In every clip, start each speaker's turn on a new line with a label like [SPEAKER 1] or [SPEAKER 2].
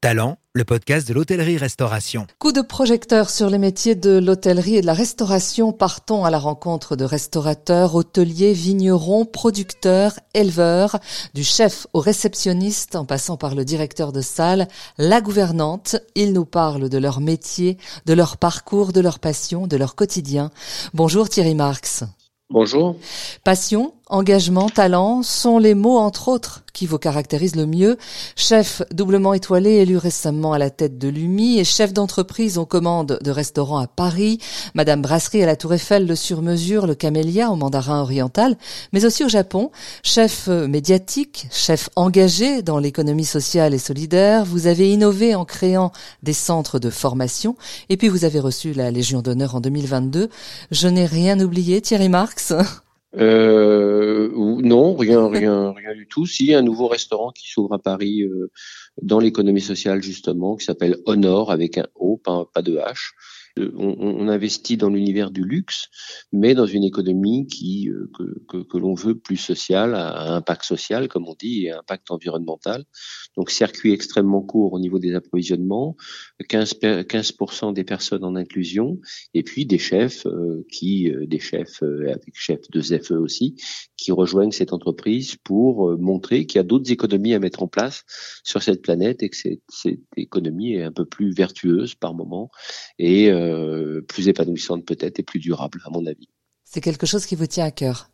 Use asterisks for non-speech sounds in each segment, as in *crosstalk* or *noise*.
[SPEAKER 1] Talent, le podcast de l'hôtellerie-restauration.
[SPEAKER 2] Coup de projecteur sur les métiers de l'hôtellerie et de la restauration. Partons à la rencontre de restaurateurs, hôteliers, vignerons, producteurs, éleveurs, du chef au réceptionniste en passant par le directeur de salle, la gouvernante. Ils nous parlent de leur métier, de leur parcours, de leur passion, de leur quotidien. Bonjour Thierry Marx.
[SPEAKER 3] Bonjour.
[SPEAKER 2] Passion, engagement, talent sont les mots, entre autres, qui vous caractérisent le mieux. Chef doublement étoilé, élu récemment à la tête de l'UMI et chef d'entreprise aux commandes de restaurants à Paris, Madame Brasserie à la Tour Eiffel, le Sur-Mesure, le Camélia au Mandarin Oriental, mais aussi au Japon. Chef médiatique, chef engagé dans l'économie sociale et solidaire. Vous avez innové en créant des centres de formation et puis vous avez reçu la Légion d'honneur en 2022. Je n'ai rien oublié, Thierry Marx. *laughs*
[SPEAKER 3] Euh, non, rien, rien, rien du tout. Si un nouveau restaurant qui s'ouvre à Paris euh, dans l'économie sociale justement, qui s'appelle Honor avec un O, pas, pas de H, on, investit dans l'univers du luxe, mais dans une économie qui euh, que, l'on veut plus sociale, à impact social comme on dit, et impact environnemental. Donc circuit extrêmement court au niveau des approvisionnements, 15%, 15 des personnes en inclusion, et puis des chefs euh, qui, euh, des chefs avec chefs de ZFE aussi, qui rejoignent cette entreprise pour montrer qu'il y a d'autres économies à mettre en place sur cette planète et que cette, cette économie est un peu plus vertueuse par moment et euh, plus épanouissante peut-être et plus durable, à mon avis.
[SPEAKER 2] C'est quelque chose qui vous tient à cœur?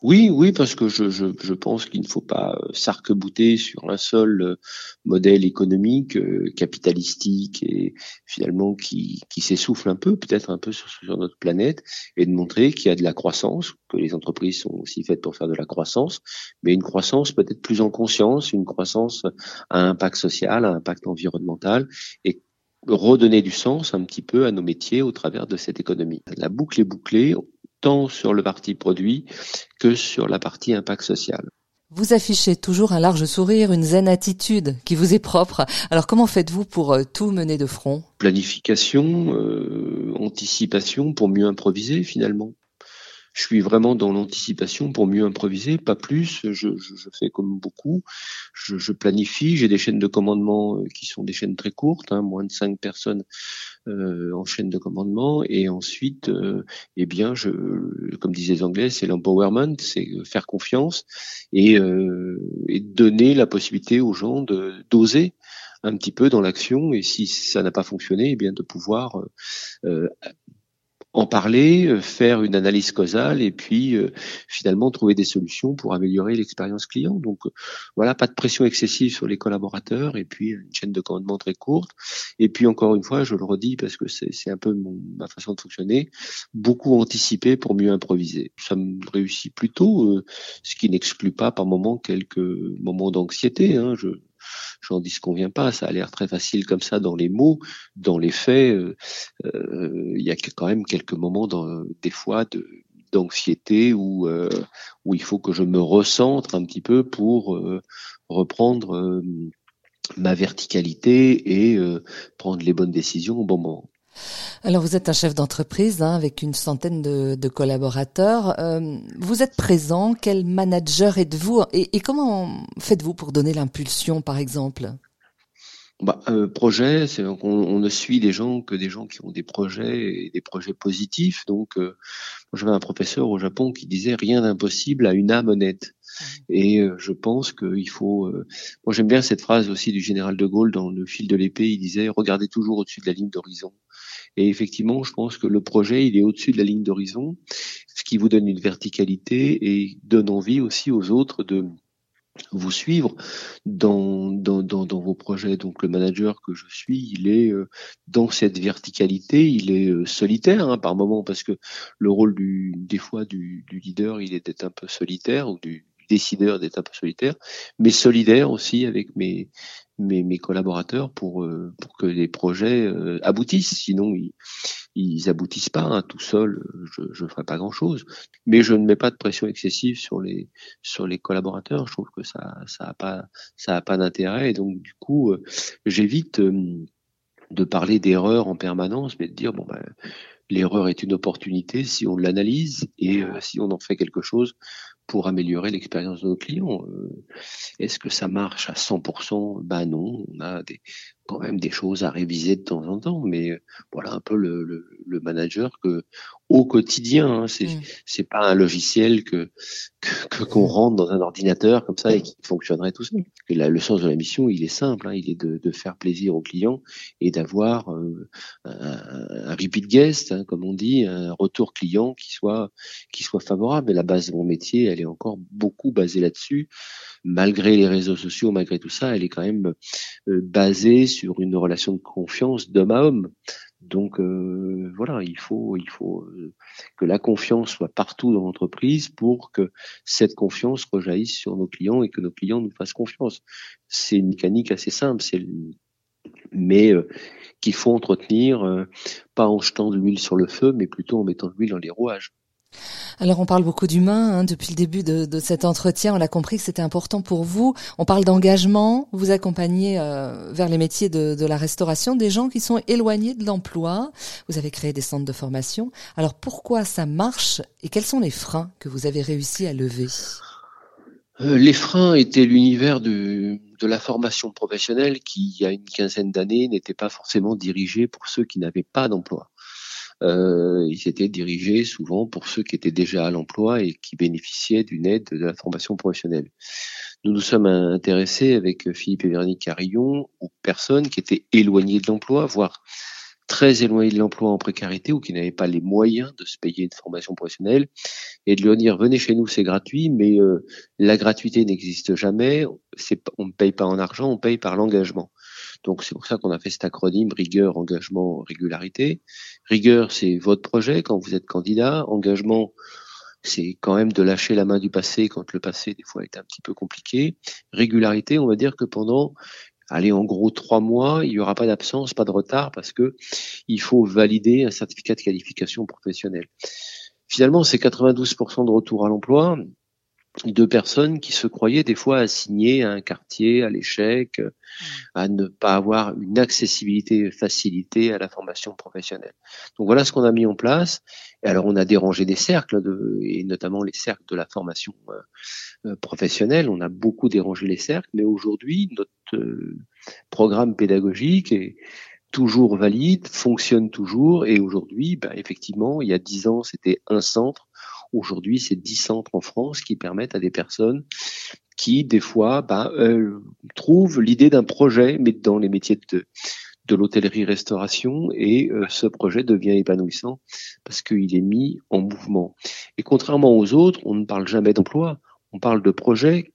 [SPEAKER 3] Oui, oui, parce que je, je, je pense qu'il ne faut pas euh, s'arc-bouter sur un seul euh, modèle économique capitalistique et finalement qui, qui s'essouffle un peu, peut-être un peu sur, sur, notre planète, et de montrer qu'il y a de la croissance, que les entreprises sont aussi faites pour faire de la croissance, mais une croissance peut-être plus en conscience, une croissance à impact social, à impact environnemental, et redonner du sens un petit peu à nos métiers au travers de cette économie. La boucle est bouclée tant sur le parti produit que sur la partie impact social.
[SPEAKER 2] Vous affichez toujours un large sourire, une zen attitude qui vous est propre. Alors comment faites-vous pour euh, tout mener de front?
[SPEAKER 3] Planification, euh, anticipation pour mieux improviser finalement je suis vraiment dans l'anticipation pour mieux improviser, pas plus. Je, je, je fais comme beaucoup. Je, je planifie. J'ai des chaînes de commandement euh, qui sont des chaînes très courtes, hein, moins de cinq personnes euh, en chaîne de commandement. Et ensuite, euh, eh bien, comme disaient les Anglais, c'est l'empowerment, c'est faire confiance et, euh, donner la possibilité aux gens de d'oser un petit peu dans l'action et si ça n'a pas fonctionné, eh bien de pouvoir euh, en parler, euh, faire une analyse causale et puis euh, finalement trouver des solutions pour améliorer l'expérience client. Donc euh, voilà, pas de pression excessive sur les collaborateurs et puis une chaîne de commandement très courte. Et puis encore une fois, je le redis parce que c'est un peu mon, ma façon de fonctionner, beaucoup anticiper pour mieux improviser. Ça me réussit plutôt, ce qui n'exclut pas par moment quelques moments d'anxiété. Hein. Je, j'en disconviens pas. Ça a l'air très facile comme ça dans les mots, dans les faits. Euh, euh, il y a quand même quelques moments, des fois, d'anxiété euh, où il faut que je me recentre un petit peu pour reprendre ma verticalité et prendre les bonnes décisions au bon moment.
[SPEAKER 2] Alors vous êtes un chef d'entreprise hein, avec une centaine de, collaborateurs. Euh, vous êtes présent. Quel manager êtes-vous et, comment faites-vous pour donner l'impulsion, par exemple?
[SPEAKER 3] Bah, euh, projet, c'est on, ne suit des gens que des gens qui ont des projets et des projets positifs. Donc, euh, j'avais un professeur au Japon qui disait rien d'impossible à une âme honnête. Mmh. Et euh, je pense qu'il faut. moi, j'aime bien cette phrase aussi du général de Gaulle dans le fil de l'épée. Il disait regardez toujours au-dessus de la ligne d'horizon. Et effectivement, je pense que le projet, il est au-dessus de la ligne d'horizon, ce qui vous donne une verticalité et donne envie aussi aux autres de vous suivre dans, vos projets. Donc le manager que je suis, il est euh, dans cette verticalité, il est euh, solitaire hein, par moment parce que le rôle du, des fois du, du leader, il est d'être un peu solitaire ou du décideur d'être un peu solitaire, mais solidaire aussi avec mes, mes, mes collaborateurs pour, euh, pour que les projets euh, aboutissent. Sinon, ils, ils aboutissent pas. Hein, tout seul, je ne ferai pas grand-chose. Mais je ne mets pas de pression excessive sur les sur les collaborateurs. Je trouve que ça ça a pas ça pas d'intérêt. Et donc du coup, euh, j'évite de parler d'erreur en permanence, mais de dire bon ben l'erreur est une opportunité si on l'analyse et si on en fait quelque chose pour améliorer l'expérience de nos clients. Euh, est-ce que ça marche à 100% Ben non, on a des, quand même des choses à réviser de temps en temps, mais euh, voilà un peu le, le, le manager que au quotidien, hein, c'est mm. c'est pas un logiciel que que qu'on rentre dans un ordinateur comme ça et qui fonctionnerait tout seul. Et le sens de la mission, il est simple, hein, il est de, de, faire plaisir aux clients et d'avoir euh, un, un, repeat guest, hein, comme on dit, un retour client qui soit qui soit favorable. Et la base de mon métier, elle est encore beaucoup basée là-dessus malgré les réseaux sociaux, malgré tout ça, elle est quand même euh, basée sur une relation de confiance d'homme à homme. Donc euh, voilà, il faut, euh, que la confiance soit partout dans l'entreprise pour que cette confiance rejaillisse sur nos clients et que nos clients nous fassent confiance. C'est une mécanique assez simple, c'est mais qu'il faut entretenir, pas en jetant de l'huile sur le feu, mais plutôt en mettant de l'huile dans les rouages.
[SPEAKER 2] Alors on parle beaucoup d'humain hein, depuis le début de, cet entretien. On a compris que c'était important pour vous. On parle d'engagement. Vous accompagnez euh, vers les métiers de, de, la restauration des gens qui sont éloignés de l'emploi. Vous avez créé des centres de formation. Alors pourquoi ça marche et quels sont les freins que vous avez réussi à lever?
[SPEAKER 3] Euh, les freins étaient l'univers de, de la formation professionnelle qui, il y a une quinzaine d'années, n'était pas forcément dirigé pour ceux qui n'avaient pas d'emploi euh, ils étaient dirigés souvent pour ceux qui étaient déjà à l'emploi et qui bénéficiaient d'une aide de la formation professionnelle. Nous nous sommes intéressés avec Philippe et Véronique Carillon aux personnes qui étaient éloignées de l'emploi, voire très éloignées de l'emploi en précarité ou qui n'avaient pas les moyens de se payer une formation professionnelle. Et de leur dire venez chez nous c'est gratuit mais euh, la gratuité n'existe jamais. On ne paye pas en argent on paye par l'engagement donc c'est pour ça qu'on a fait cet acronyme rigueur, engagement, régularité. Rigueur, c'est votre projet quand vous êtes candidat. Engagement, c'est quand même de lâcher la main du passé quand le passé des fois est un petit peu compliqué. Régularité, on va dire que pendant allez, en gros trois mois, il n'y aura pas d'absence, pas de retard, parce que il faut valider un certificat de qualification professionnelle. Finalement, c'est 92% de retour à l'emploi de personnes qui se croyaient des fois assignées à un quartier, à l'échec, à ne pas avoir une accessibilité facilitée à la formation professionnelle. Donc voilà ce qu'on a mis en place. Et alors on a dérangé des cercles, de, et notamment les cercles de la formation euh, euh, professionnelle. On a beaucoup dérangé les cercles, mais aujourd'hui notre euh, programme pédagogique est toujours valide, fonctionne toujours, et aujourd'hui, ben, effectivement, il y a dix ans, c'était un centre Aujourd'hui, c'est 10 centres en France qui permettent à des personnes qui, des fois, bah, euh, trouvent l'idée d'un projet, mais dans les métiers de, de l'hôtellerie-restauration, et euh, ce projet devient épanouissant parce qu'il est mis en mouvement. Et contrairement aux autres, on ne parle jamais d'emploi, on parle de projet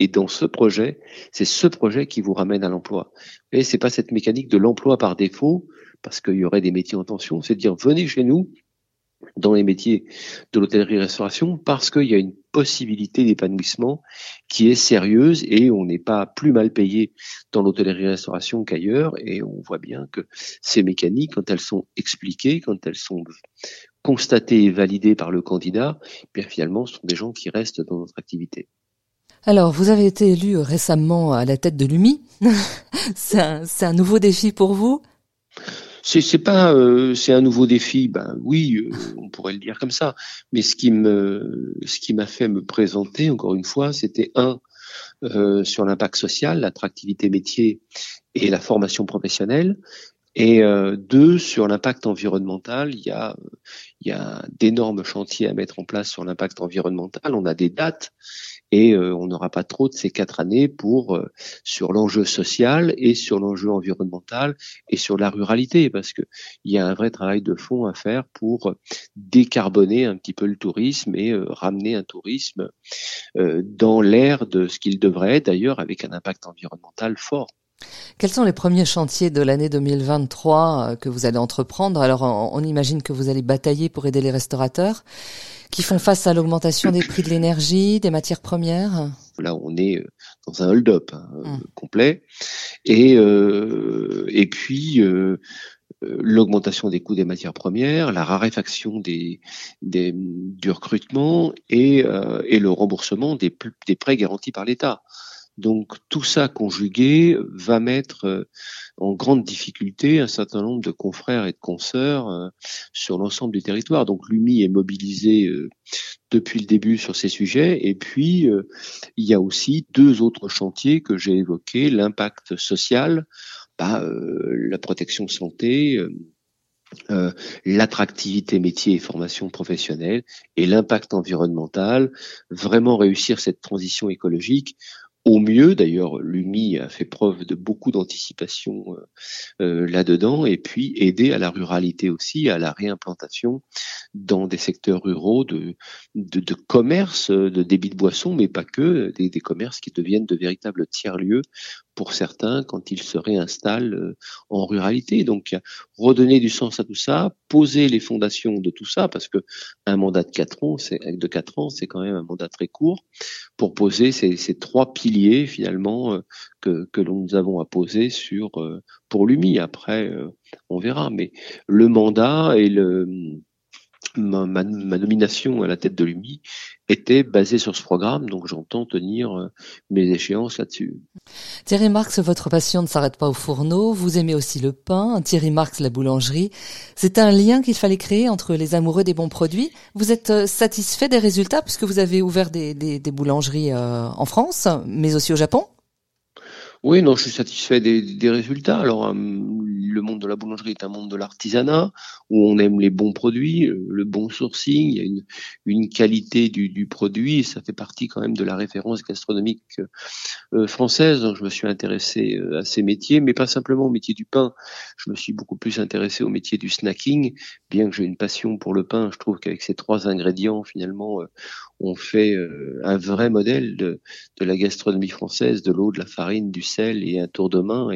[SPEAKER 3] et dans ce projet, c'est ce projet qui vous ramène à l'emploi. Et c'est pas cette mécanique de l'emploi par défaut, parce qu'il y aurait des métiers en tension, c'est de dire venez chez nous, dans les métiers de l'hôtellerie-restauration parce qu'il y a une possibilité d'épanouissement qui est sérieuse et on n'est pas plus mal payé dans l'hôtellerie-restauration qu'ailleurs et on voit bien que ces mécaniques, quand elles sont expliquées, quand elles sont constatées et validées par le candidat, eh bien finalement, ce sont des gens qui restent dans notre activité.
[SPEAKER 2] Alors, vous avez été élu récemment à la tête de l'UMI. *laughs* c'est un, un nouveau défi pour vous?
[SPEAKER 3] C'est pas euh, c'est un nouveau défi. Ben oui euh, on pourrait le dire comme ça. Mais ce qui me ce qui m'a fait me présenter encore une fois c'était un euh, sur l'impact social l'attractivité métier et la formation professionnelle. Et deux sur l'impact environnemental. Il y a il y a d'énormes chantiers à mettre en place sur l'impact environnemental. On a des dates et euh, on n'aura pas trop de ces quatre années pour euh, sur l'enjeu social et sur l'enjeu environnemental et sur la ruralité parce que il y a un vrai travail de fond à faire pour décarboner un petit peu le tourisme et euh, ramener un tourisme dans l'air de ce qu'il devrait d'ailleurs avec un impact environnemental fort.
[SPEAKER 2] Quels sont les premiers chantiers de l'année 2023 que vous allez entreprendre? Alors on imagine que vous allez batailler pour aider les restaurateurs qui font face à l'augmentation des prix de l'énergie, des matières premières?
[SPEAKER 3] Là, on est euh, dans un hold-up hein, hum. complet. Et, euh, et puis, euh, l'augmentation des coûts des matières premières, la raréfaction des, des du recrutement et, et le remboursement des, des prêts garantis par l'État. Donc tout ça conjugué va mettre euh, en grande difficulté un certain nombre de confrères et de consoeurs euh, sur l'ensemble du territoire. Donc l'UMI est mobilisé euh, depuis le début sur ces sujets. Et puis il y a aussi deux autres chantiers que j'ai évoqués l'impact social, bah, la protection santé euh, l'attractivité métier et formation professionnelle et l'impact environnemental, vraiment réussir cette transition écologique au mieux. D'ailleurs, l'UMI a fait preuve de beaucoup d'anticipation euh, euh, là-dedans, et puis aider à la ruralité aussi, à la réimplantation dans des secteurs ruraux de, de, commerce, de débit de boissons, mais pas que, des commerces qui deviennent de véritables tiers-lieux pour certains quand ils se réinstallent euh, en ruralité. Donc, redonner du sens à tout ça, poser les fondations de tout ça, parce que un mandat de quatre ans, c'est de quatre ans, c'est quand même un mandat très court, pour poser ces, trois piliers finalement euh, que, que nous avons à poser sur euh, pour l'UMI. Après, on verra, mais le mandat et le Ma, nomination à la tête de l'UMI était basée sur ce programme, donc j'entends tenir euh, mes échéances là-dessus.
[SPEAKER 2] Thierry Marx, votre passion ne s'arrête pas au fourneau, vous aimez aussi le pain, Thierry Marx la boulangerie. C'est un lien qu'il fallait créer entre les amoureux des bons produits. Vous êtes euh, satisfait des résultats puisque vous avez ouvert des boulangeries euh, en France, mais aussi au Japon?
[SPEAKER 3] Oui, non, je suis satisfait des, des résultats. Alors, le monde de la boulangerie est un monde de l'artisanat où on aime les bons produits, le bon sourcing, il y a une, une qualité du, du, produit, ça fait partie quand même de la référence gastronomique euh, française. Donc je me suis intéressé euh, à ces métiers, mais pas simplement au métier du pain. Je me suis beaucoup plus intéressé au métier du snacking, bien que j'ai une passion pour le pain. Je trouve qu'avec ces trois ingrédients, finalement, euh, on fait un vrai modèle de, la gastronomie française, de l'eau, de la farine, du sel et un tour de main,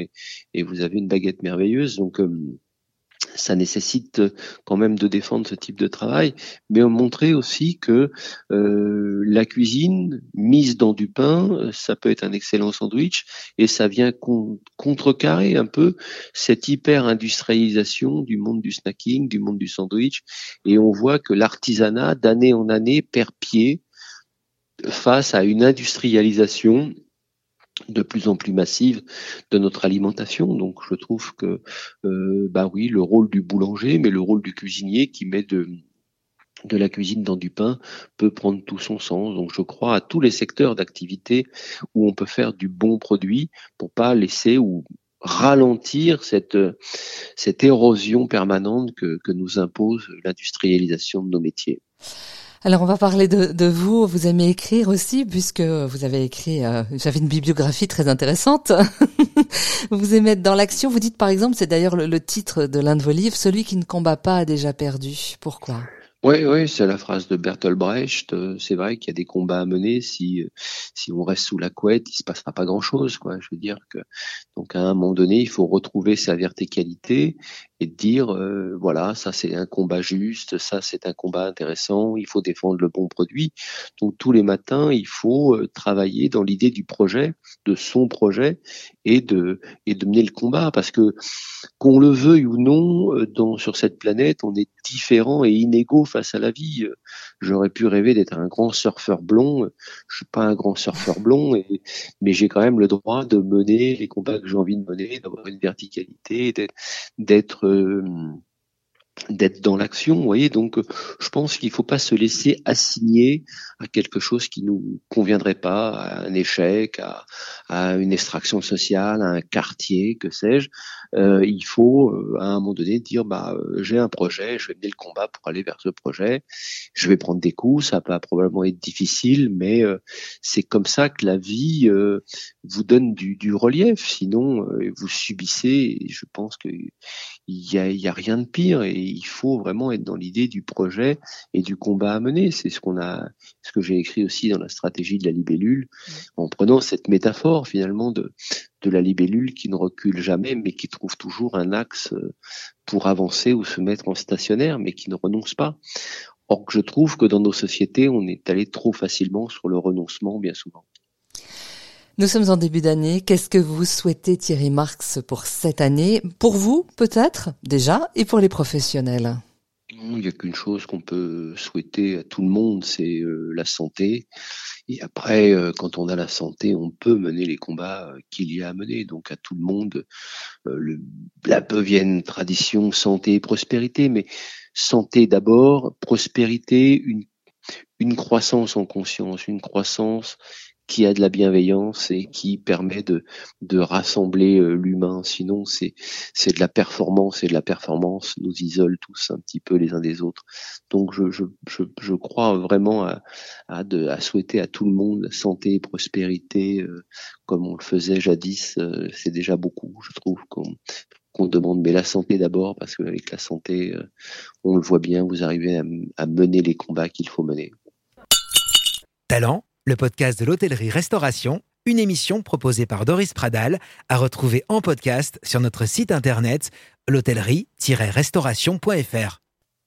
[SPEAKER 3] et, vous avez une baguette merveilleuse. Donc ça nécessite quand même de défendre ce type de travail, mais montrer aussi que euh, la cuisine mise dans du pain, ça peut être un excellent sandwich et ça vient contrecarrer un peu cette hyper industrialisation du monde du snacking, du monde du sandwich, et on voit que l'artisanat d'année en année perd pied face à une industrialisation de plus en plus massive de notre alimentation. Donc je trouve que euh, bah oui, le rôle du boulanger, mais le rôle du cuisinier qui met de la cuisine dans du pain peut prendre tout son sens. Donc je crois à tous les secteurs d'activité où on peut faire du bon produit pour pas laisser ou ralentir cette, cette érosion permanente que, que nous impose l'industrialisation de nos métiers.
[SPEAKER 2] Alors on va parler de, de, vous. Vous aimez écrire aussi, puisque vous avez écrit, euh, j'avais une bibliographie très intéressante. *laughs* vous aimez être dans l'action. Vous dites par exemple, c'est d'ailleurs le, le, titre de l'un de vos livres, celui qui ne combat pas a déjà perdu. Pourquoi?
[SPEAKER 3] Oui, oui, c'est la phrase de Bertolt Brecht. Euh, c'est vrai qu'il y a des combats à mener. Si si on reste sous la couette, il se passera pas grand-chose, quoi. Je veux dire que donc à un moment donné, il faut retrouver sa verticalité et dire euh, voilà, ça c'est un combat juste, ça c'est un combat intéressant. Il faut défendre le bon produit. Donc tous les matins, il faut euh, travailler dans l'idée du projet, de son projet et de et de mener le combat parce que qu'on le veuille ou non, dans sur cette planète, on est différent et inégaux face à la vie. J'aurais pu rêver d'être un grand surfeur blond. Je suis pas un grand surfeur blond, mais j'ai quand même le droit de mener les combats que j'ai envie de mener, d'avoir une verticalité, d'être euh, d'être dans l'action, vous voyez. Donc, je pense qu'il faut pas se laisser assigner à quelque chose qui nous conviendrait pas, à un échec, à une extraction sociale, à un quartier, que sais-je. Euh, il faut, euh, à un moment donné, dire, bah, euh, j'ai un projet, je vais mener le combat pour aller vers ce projet. Je vais prendre des coups, ça va probablement être difficile, mais c'est comme ça que la vie vous donne du, du relief. Sinon, vous subissez. Et je pense que il y a, y a, rien de pire et il faut vraiment être dans l'idée du projet et du combat à mener. C'est ce qu'on a, ce que j'ai écrit aussi dans la stratégie de la libellule, en prenant cette métaphore finalement de, de la libellule qui ne recule jamais, mais qui trouve toujours un axe euh, pour avancer ou se mettre en stationnaire, mais qui ne renonce pas. Or, je trouve que dans nos sociétés, on est allé trop facilement sur le renoncement bien souvent.
[SPEAKER 2] Nous sommes en début d'année. Qu'est-ce que vous souhaitez, Thierry Marx, pour cette année? Pour vous, peut-être, déjà, et pour les professionnels?
[SPEAKER 3] Il n'y a qu'une chose qu'on peut souhaiter à tout le monde, c'est euh, la santé. Et après, euh, quand on a la santé, on peut mener les combats euh, qu'il y a à mener. Donc à tout le monde, la beuvienne tradition, santé et prospérité, mais santé d'abord, prospérité, une croissance en conscience, une croissance qui a de la bienveillance et qui permet de, rassembler euh, l'humain. Sinon, c'est de la performance et de la performance nous isole tous un petit peu les uns des autres. Donc, je, crois vraiment à, souhaiter à tout le monde santé et prospérité, euh, comme on le faisait jadis. Euh, c'est déjà beaucoup, je trouve, qu'on demande, mais la santé d'abord, parce qu'avec la santé, on le voit bien, vous arrivez à mener les combats qu'il faut mener.
[SPEAKER 1] Talent le podcast de l'hôtellerie-restauration, une émission proposée par Doris Pradal, à retrouver en podcast sur notre site internet l'hôtellerie-restauration.fr.